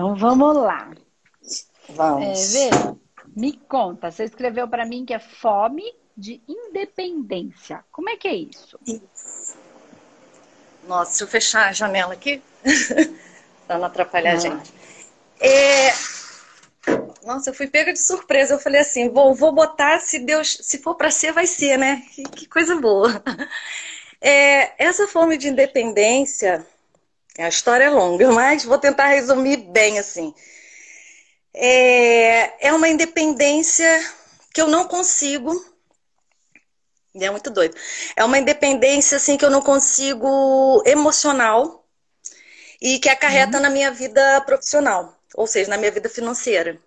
Então vamos lá. Vamos. É, Vê, me conta, você escreveu para mim que é fome de independência. Como é que é isso? Nossa, se eu fechar a janela aqui, para não atrapalhar a gente. É... Nossa, eu fui pega de surpresa. Eu falei assim, vou, vou botar, se Deus, se for para ser, vai ser, né? Que, que coisa boa. É, essa fome de independência, a história é longa, mas vou tentar resumir bem assim. É, é uma independência que eu não consigo. É muito doido. É uma independência assim que eu não consigo emocional e que acarreta uhum. na minha vida profissional, ou seja, na minha vida financeira.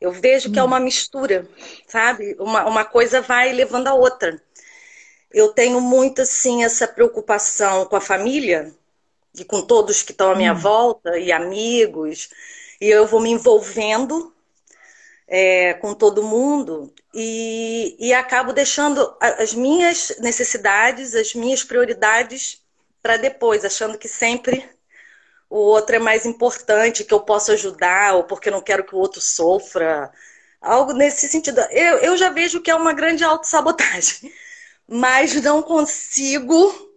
Eu vejo que é uhum. uma mistura, sabe? Uma, uma coisa vai levando a outra. Eu tenho muito, assim, essa preocupação com a família e com todos que estão à minha hum. volta e amigos. E eu vou me envolvendo é, com todo mundo e, e acabo deixando as minhas necessidades, as minhas prioridades para depois, achando que sempre o outro é mais importante, que eu posso ajudar, ou porque não quero que o outro sofra. Algo nesse sentido. Eu, eu já vejo que é uma grande autossabotagem mas não consigo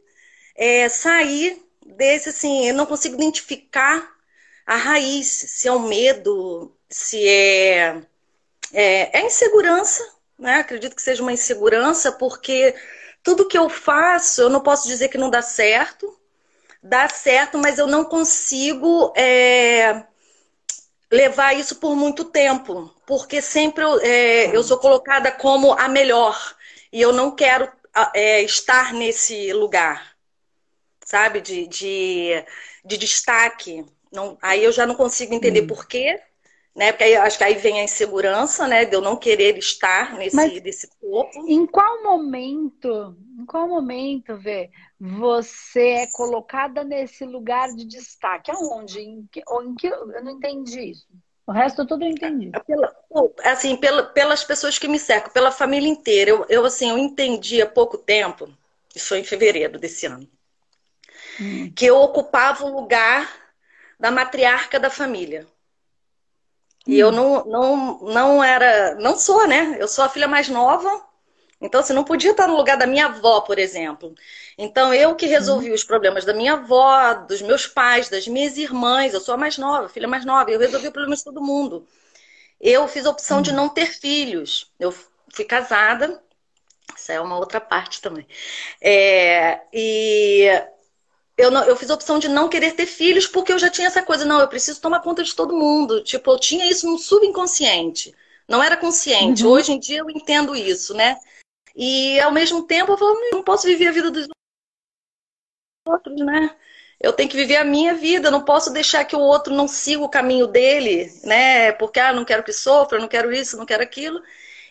é, sair desse, assim, eu não consigo identificar a raiz, se é um medo, se é, é, é insegurança, né? Acredito que seja uma insegurança, porque tudo que eu faço, eu não posso dizer que não dá certo, dá certo, mas eu não consigo é, levar isso por muito tempo, porque sempre eu, é, eu sou colocada como a melhor e eu não quero é, estar nesse lugar, sabe? De, de, de destaque. Não, aí eu já não consigo entender hum. por quê, né? Porque aí, acho que aí vem a insegurança, né? De eu não querer estar nesse, Mas desse corpo. Em qual momento, em qual momento, Vê, você é colocada nesse lugar de destaque? Aonde? Em que, ou em que, eu não entendi isso. O resto tudo eu entendi. É pela, assim, pela, pelas pessoas que me cercam, pela família inteira. Eu, eu, assim, eu entendi há pouco tempo, isso foi em fevereiro desse ano, hum. que eu ocupava o lugar da matriarca da família. E hum. eu não, não, não era, não sou, né? Eu sou a filha mais nova então, você assim, não podia estar no lugar da minha avó, por exemplo. Então, eu que resolvi uhum. os problemas da minha avó, dos meus pais, das minhas irmãs. Eu sou a mais nova, filha mais nova. Eu resolvi o problema de todo mundo. Eu fiz a opção de não ter filhos. Eu fui casada. Isso é uma outra parte também. É, e eu, não, eu fiz a opção de não querer ter filhos porque eu já tinha essa coisa. Não, eu preciso tomar conta de todo mundo. Tipo, eu tinha isso no subconsciente. Não era consciente. Uhum. Hoje em dia eu entendo isso, né? E ao mesmo tempo eu falo, não posso viver a vida dos outros, né? Eu tenho que viver a minha vida, não posso deixar que o outro não siga o caminho dele, né? Porque ah, não quero que sofra, não quero isso, não quero aquilo.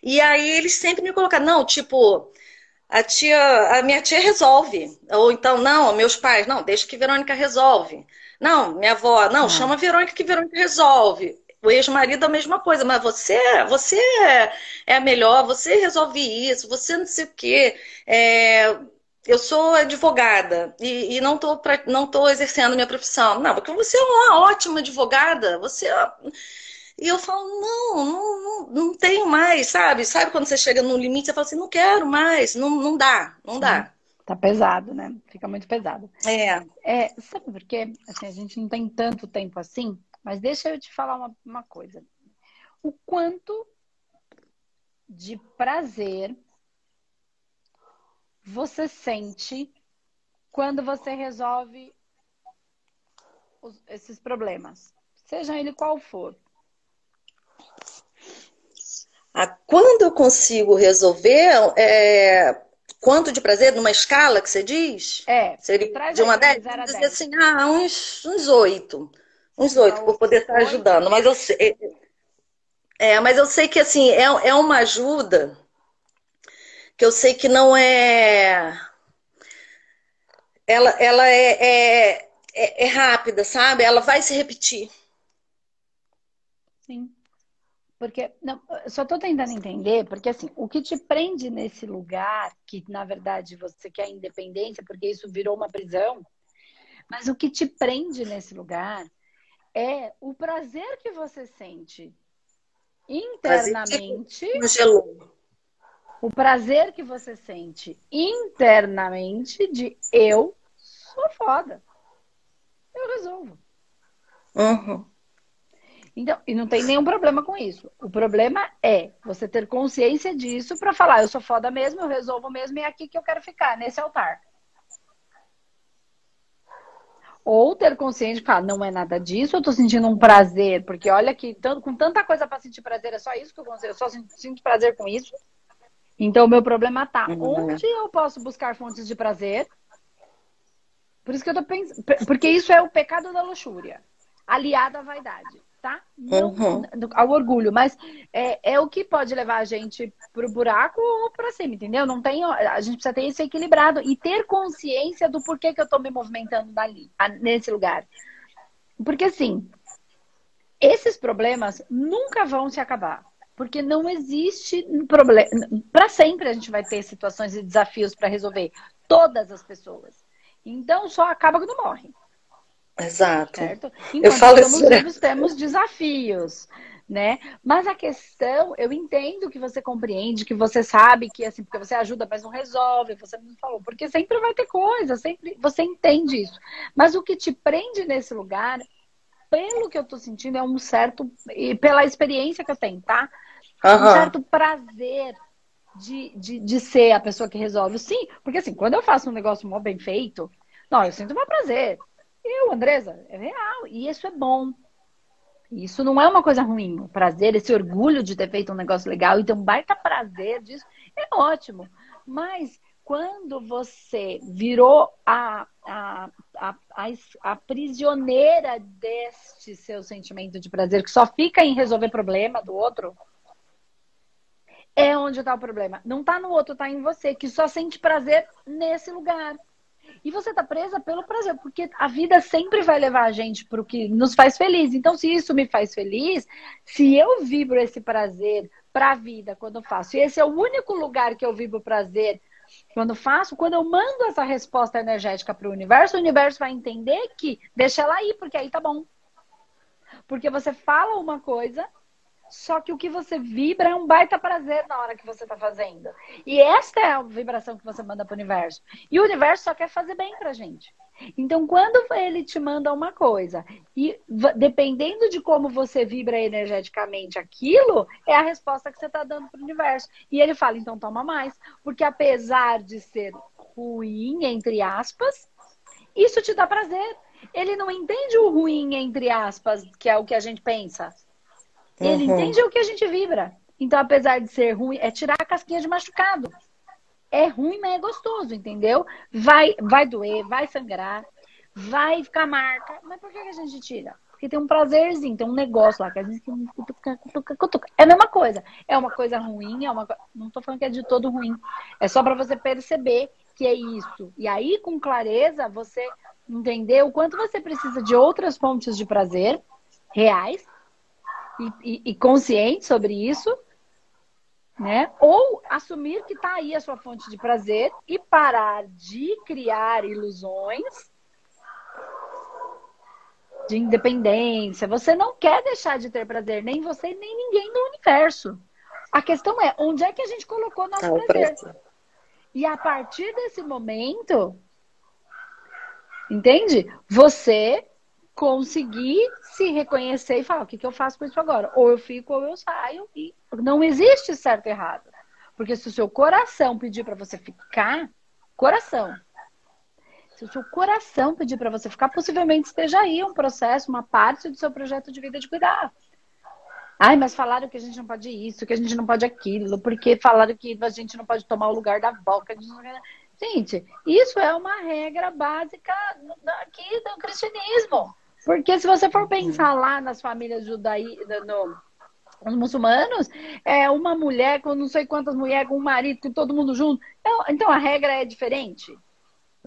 E aí eles sempre me colocaram, não, tipo, a tia, a minha tia resolve. Ou então, não, meus pais, não, deixa que Verônica resolve. Não, minha avó, não, chama a Verônica que Verônica resolve o ex-marido a mesma coisa, mas você, você é a melhor, você resolve isso, você não sei o quê. É, eu sou advogada e, e não estou não tô exercendo minha profissão. Não, porque você é uma ótima advogada, você é... E eu falo, não, não, não, não tenho mais, sabe? Sabe quando você chega no limite, você fala assim, não quero mais, não, não dá, não dá. Tá pesado, né? Fica muito pesado. É. é sabe por quê? Assim, a gente não tem tanto tempo assim. Mas deixa eu te falar uma, uma coisa. O quanto de prazer você sente quando você resolve os, esses problemas, seja ele qual for. Ah, quando eu consigo resolver, é, quanto de prazer numa escala que você diz? É. Seria de uma 10, dizer assim, ah, uns, uns 8. Uns oito, por poder estar ajudando. Mas eu sei. É, mas eu sei que assim, é, é uma ajuda que eu sei que não é. Ela, ela é, é, é, é rápida, sabe? Ela vai se repetir. Sim. Porque, não, só estou tentando entender, porque assim, o que te prende nesse lugar, que na verdade você quer independência, porque isso virou uma prisão, mas o que te prende nesse lugar é o prazer que você sente internamente. O prazer que você sente internamente de eu sou foda. Eu resolvo. Uhum. Então, e não tem nenhum problema com isso. O problema é você ter consciência disso para falar, eu sou foda mesmo, eu resolvo mesmo e é aqui que eu quero ficar, nesse altar. Ou ter consciência de falar, não é nada disso, eu tô sentindo um prazer, porque olha que com tanta coisa para sentir prazer, é só isso que eu consigo, eu só sinto prazer com isso. Então, o meu problema tá uhum. onde eu posso buscar fontes de prazer. Por isso que eu tô pensando, porque isso é o pecado da luxúria, aliado à vaidade tá? Não, uhum. ao orgulho, mas é, é o que pode levar a gente pro buraco ou para cima, entendeu? Não tem, a gente precisa ter isso equilibrado e ter consciência do porquê que eu tô me movimentando dali, nesse lugar. Porque assim, esses problemas nunca vão se acabar. Porque não existe problema. Para sempre a gente vai ter situações e desafios para resolver. Todas as pessoas. Então só acaba quando morre. Exato. Certo? Enquanto eu falo estamos vivos, temos desafios, né? Mas a questão, eu entendo que você compreende, que você sabe que assim, porque você ajuda, mas não resolve, você não falou, porque sempre vai ter coisa, sempre você entende isso. Mas o que te prende nesse lugar, pelo que eu tô sentindo, é um certo, e pela experiência que eu tenho, tá? Uhum. Um certo prazer de, de, de ser a pessoa que resolve. Sim, porque assim, quando eu faço um negócio mal bem feito, não, eu sinto um prazer. Eu, Andresa, é real. E isso é bom. Isso não é uma coisa ruim. O prazer, esse orgulho de ter feito um negócio legal e ter um baita prazer disso, é ótimo. Mas quando você virou a, a, a, a, a prisioneira deste seu sentimento de prazer, que só fica em resolver problema do outro, é onde está o problema. Não está no outro, está em você, que só sente prazer nesse lugar. E você tá presa pelo prazer, porque a vida sempre vai levar a gente para o que nos faz feliz. Então, se isso me faz feliz, se eu vibro esse prazer para a vida quando faço, e esse é o único lugar que eu vibro prazer quando faço, quando eu mando essa resposta energética para o universo, o universo vai entender que deixa ela aí, porque aí tá bom. Porque você fala uma coisa só que o que você vibra é um baita prazer na hora que você está fazendo. E esta é a vibração que você manda para o universo. E o universo só quer fazer bem para gente. Então, quando ele te manda uma coisa, e dependendo de como você vibra energeticamente aquilo, é a resposta que você está dando para o universo. E ele fala, então toma mais. Porque apesar de ser ruim, entre aspas, isso te dá prazer. Ele não entende o ruim, entre aspas, que é o que a gente pensa. Ele uhum. entende o que a gente vibra. Então, apesar de ser ruim, é tirar a casquinha de machucado. É ruim, mas é gostoso, entendeu? Vai, vai doer, vai sangrar, vai ficar marca. Mas por que a gente tira? Porque tem um prazerzinho, tem um negócio lá que a gente cutuca, cutuca, cutuca. É a mesma coisa. É uma coisa ruim, é uma não tô falando que é de todo ruim. É só para você perceber que é isso. E aí, com clareza, você entender o quanto você precisa de outras fontes de prazer reais e, e, e consciente sobre isso, né? Ou assumir que está aí a sua fonte de prazer e parar de criar ilusões de independência. Você não quer deixar de ter prazer, nem você, nem ninguém no universo. A questão é, onde é que a gente colocou nosso tá, prazer? E a partir desse momento, entende? Você conseguir se reconhecer e falar o que, que eu faço com isso agora. Ou eu fico ou eu saio. E não existe certo e errado. Porque se o seu coração pedir para você ficar, coração. Se o seu coração pedir para você ficar, possivelmente esteja aí um processo, uma parte do seu projeto de vida de cuidar. Ai, mas falaram que a gente não pode isso, que a gente não pode aquilo, porque falaram que a gente não pode tomar o lugar da avó, que a gente não... Gente, isso é uma regra básica aqui do cristianismo. Porque se você for pensar lá nas famílias judaí, no, os muçulmanos, é uma mulher com não sei quantas mulheres, com um marido, com todo mundo junto. Então, então a regra é diferente.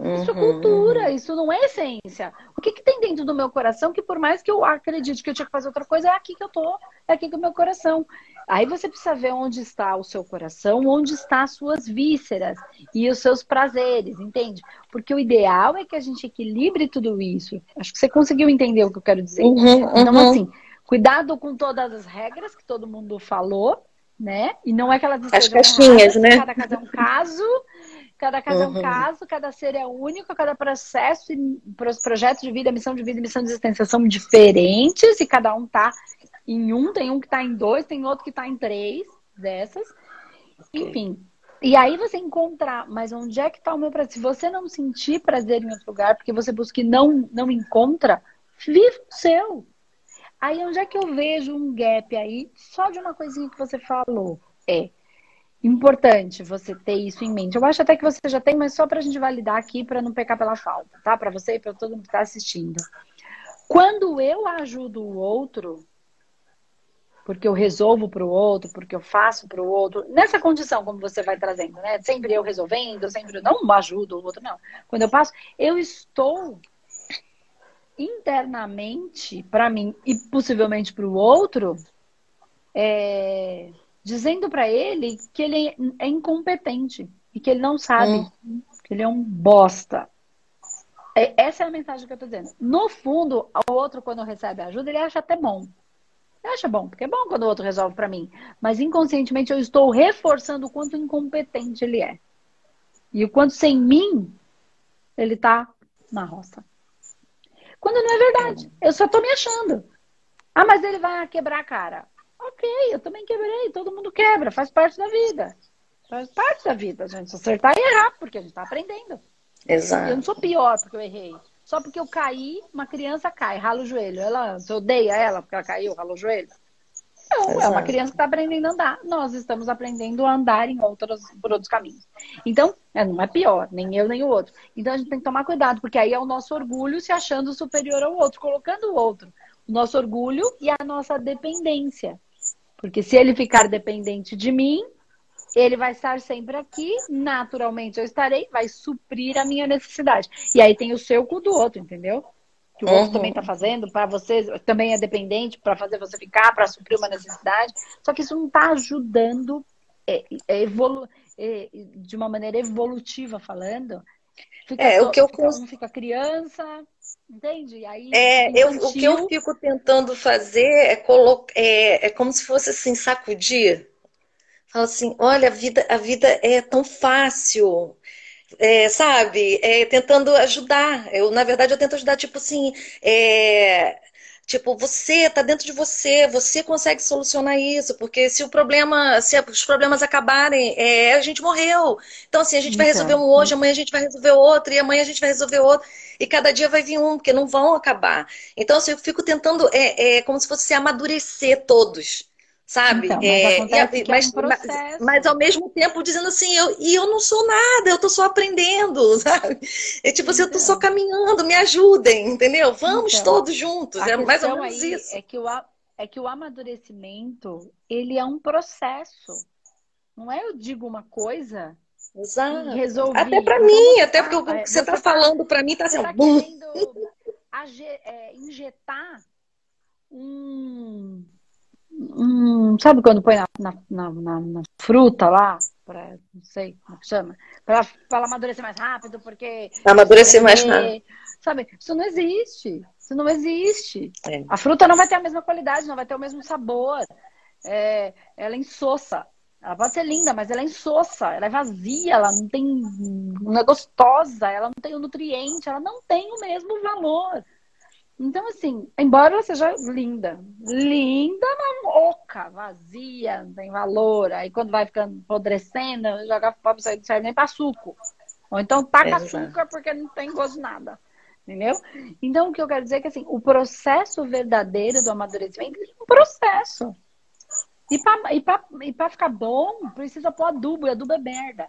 Uhum. Isso é cultura, isso não é essência. O que, que tem dentro do meu coração que, por mais que eu acredite que eu tinha que fazer outra coisa, é aqui que eu tô, é aqui que é o meu coração. Aí você precisa ver onde está o seu coração, onde estão as suas vísceras e os seus prazeres, entende? Porque o ideal é que a gente equilibre tudo isso. Acho que você conseguiu entender o que eu quero dizer. Uhum, uhum. Então, assim, cuidado com todas as regras que todo mundo falou, né? E não é que elas As caixinhas, né? Cada caso é um caso, cada caso uhum. é um caso, cada ser é único, cada processo projetos de vida, missão de vida e missão de existência são diferentes e cada um tá em um, tem um que tá em dois, tem outro que tá em três dessas. Enfim. E aí você encontrar, mas onde é que tá o meu prazer? Se você não sentir prazer em outro lugar, porque você busca e não, não encontra, viva o seu. Aí onde é que eu vejo um gap aí, só de uma coisinha que você falou? É importante você ter isso em mente. Eu acho até que você já tem, mas só para a gente validar aqui, para não pecar pela falta, tá? Para você e para todo mundo que está assistindo. Quando eu ajudo o outro, porque eu resolvo para o outro, porque eu faço para o outro, nessa condição, como você vai trazendo, né? Sempre eu resolvendo, sempre eu não ajudo o outro, não. Quando eu passo, eu estou internamente, para mim e possivelmente para o outro, é, dizendo para ele que ele é incompetente e que ele não sabe, hum. que ele é um bosta. É, essa é a mensagem que eu tô dizendo. No fundo, o outro, quando recebe ajuda, ele acha até bom. Ele acha bom, porque é bom quando o outro resolve para mim. Mas inconscientemente eu estou reforçando o quanto incompetente ele é. E o quanto sem mim ele tá na roça. Quando não é verdade. Eu só tô me achando. Ah, mas ele vai quebrar a cara. Ok, eu também quebrei. Todo mundo quebra. Faz parte da vida. Faz parte da vida, a gente. Acertar e errar, porque a gente tá aprendendo. Exato. Eu não sou pior porque eu errei. Só porque eu caí, uma criança cai, rala o joelho. Ela, você odeia ela porque ela caiu, rala o joelho? Não, Exato. é uma criança que está aprendendo a andar. Nós estamos aprendendo a andar em outros, por outros caminhos. Então, é, não é pior, nem eu nem o outro. Então a gente tem que tomar cuidado, porque aí é o nosso orgulho se achando superior ao outro, colocando o outro. O nosso orgulho e a nossa dependência. Porque se ele ficar dependente de mim, ele vai estar sempre aqui, naturalmente eu estarei, vai suprir a minha necessidade. E aí tem o seu cu do outro, entendeu? que o uhum. outro também está fazendo, para você também é dependente, para fazer você ficar, para suprir uma necessidade. Só que isso não está ajudando é, é evolu é, de uma maneira evolutiva falando. Fica é, o que eu fica, um fica criança, entende? Aí, é, eu, o que eu fico tentando fazer é, colocar, é, é como se fosse assim, sacudir. Fala assim, olha, a vida, a vida é tão fácil é, sabe, é, tentando ajudar. Eu, na verdade, eu tento ajudar, tipo assim, é, tipo, você está dentro de você, você consegue solucionar isso, porque se o problema, se os problemas acabarem, é, a gente morreu. Então, assim, a gente vai então, resolver um hoje, amanhã a gente vai resolver outro, e amanhã a gente vai resolver outro, e cada dia vai vir um, porque não vão acabar. Então, assim, eu fico tentando, é, é como se fosse amadurecer todos sabe? Então, mas, é, e, mas, é um mas, mas, ao mesmo tempo dizendo assim, eu, e eu não sou nada, eu tô só aprendendo, sabe? É tipo assim, eu tô só então. caminhando, me ajudem, entendeu? Vamos então, todos juntos, é mais ou menos isso. É que, o, é que o amadurecimento, ele é um processo. Não é eu digo uma coisa Exato. resolvi. Até para mim, até porque o que você está tá falando para mim está assim, tá querendo é, injetar um Hum, sabe quando põe na, na, na, na fruta lá? Pra, não sei como chama. Para ela amadurecer mais rápido, porque. Amadurecer mais rápido. Sabe? Isso não existe. Isso não existe. É. A fruta não vai ter a mesma qualidade, não vai ter o mesmo sabor. É, ela é insossa. Ela pode ser linda, mas ela é insossa, ela é vazia, ela não tem. não é gostosa, ela não tem o nutriente, ela não tem o mesmo valor. Então, assim, embora ela seja linda, linda, mas oca, vazia, não tem valor. Aí quando vai ficando apodrecendo, joga fora, não serve nem para suco. Ou então taca açúcar porque não tem gosto de nada. Entendeu? Então, o que eu quero dizer é que assim, o processo verdadeiro do amadurecimento é um processo. E para e e ficar bom, precisa pôr adubo, e adubo é merda.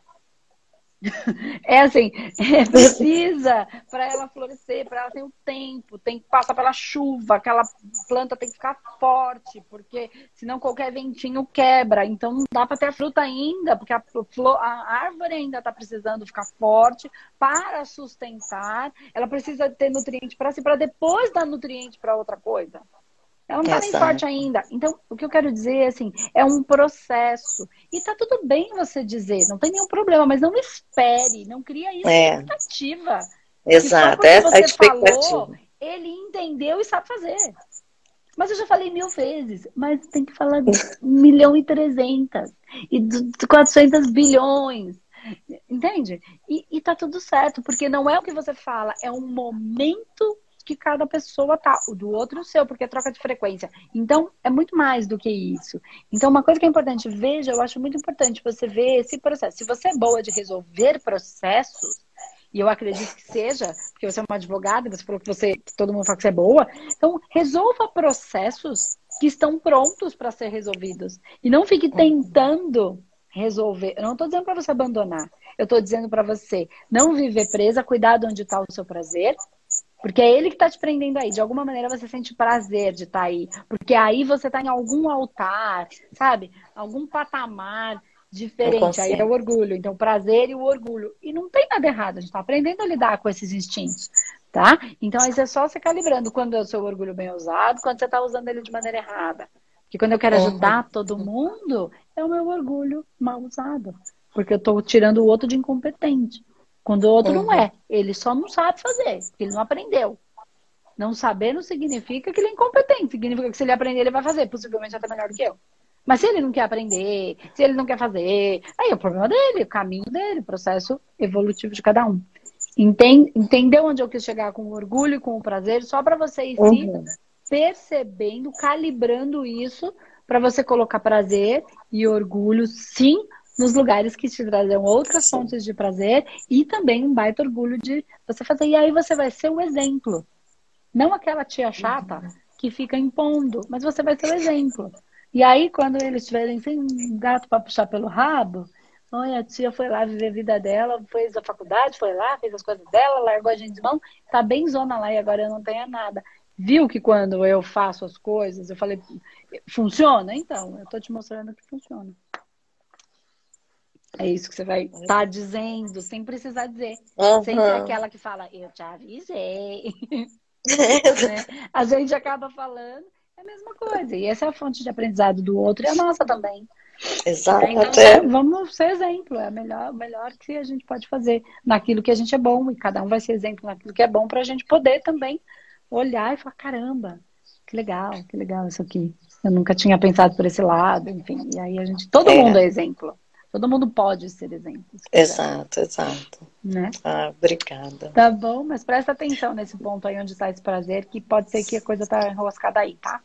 É assim, é, precisa para ela florescer, para ela ter o tempo, tem que passar pela chuva, aquela planta tem que ficar forte, porque senão qualquer ventinho quebra. Então não dá para ter fruta ainda, porque a, flor, a árvore ainda está precisando ficar forte para sustentar. Ela precisa ter nutriente para si, para depois dar nutriente para outra coisa. Ela não está nem forte ainda. Então, o que eu quero dizer é assim, é um processo. E tá tudo bem você dizer, não tem nenhum problema, mas não espere, não cria isso é. expectativa. Exato, essa é a expectativa. Falou, ele entendeu e sabe fazer. Mas eu já falei mil vezes, mas tem que falar de milhão e trezentas e de 400 bilhões. Entende? E, e tá tudo certo, porque não é o que você fala, é um momento que cada pessoa tá, o do outro o seu, porque é troca de frequência. Então, é muito mais do que isso. Então, uma coisa que é importante, veja, eu acho muito importante você ver esse processo. Se você é boa de resolver processos, e eu acredito que seja, porque você é uma advogada, você falou que você, que todo mundo fala que você é boa, então resolva processos que estão prontos para ser resolvidos. E não fique tentando resolver. Eu não estou dizendo para você abandonar. Eu estou dizendo para você não viver presa, cuidar de onde está o seu prazer porque é ele que está te prendendo aí. De alguma maneira você sente prazer de estar tá aí. Porque aí você está em algum altar, sabe? Algum patamar diferente. Aí é o orgulho. Então, o prazer e o orgulho. E não tem nada errado. A gente está aprendendo a lidar com esses instintos. Tá? Então, aí é só você calibrando quando é o seu orgulho bem usado, quando você está usando ele de maneira errada. Porque quando eu quero ajudar todo mundo, é o meu orgulho mal usado. Porque eu estou tirando o outro de incompetente. Quando o outro uhum. não é. Ele só não sabe fazer, porque ele não aprendeu. Não saber não significa que ele é incompetente. Significa que se ele aprender, ele vai fazer. Possivelmente até melhor do que eu. Mas se ele não quer aprender, se ele não quer fazer, aí é o problema dele, o caminho dele, o processo evolutivo de cada um. Entende, entendeu onde eu quis chegar com o orgulho e com o prazer? Só para você ir uhum. se percebendo, calibrando isso, para você colocar prazer e orgulho, sim, nos lugares que te trazem outras Sim. fontes de prazer e também um baita orgulho de você fazer. E aí você vai ser o exemplo. Não aquela tia chata uhum. que fica impondo, mas você vai ser o exemplo. E aí, quando eles tiverem sem um gato para puxar pelo rabo, olha, a tia foi lá viver a vida dela, fez a faculdade, foi lá, fez as coisas dela, largou a gente de mão, tá bem zona lá e agora eu não tenho nada. Viu que quando eu faço as coisas, eu falei, funciona? Então, eu tô te mostrando que funciona. É isso que você vai estar tá dizendo, sem precisar dizer. Uhum. Sem ser aquela que fala, eu te avisei. né? A gente acaba falando, é a mesma coisa. E essa é a fonte de aprendizado do outro e a nossa também. Exato. Então, é, vamos ser exemplo, é o melhor, melhor que a gente pode fazer naquilo que a gente é bom, e cada um vai ser exemplo naquilo que é bom para a gente poder também olhar e falar, caramba, que legal, que legal isso aqui. Eu nunca tinha pensado por esse lado, enfim. E aí a gente, todo é. mundo é exemplo. Todo mundo pode ser exemplo. Exato, exato. Né? Ah, obrigada. Tá bom, mas presta atenção nesse ponto aí onde está esse prazer, que pode ser que a coisa tá enroscada aí, tá?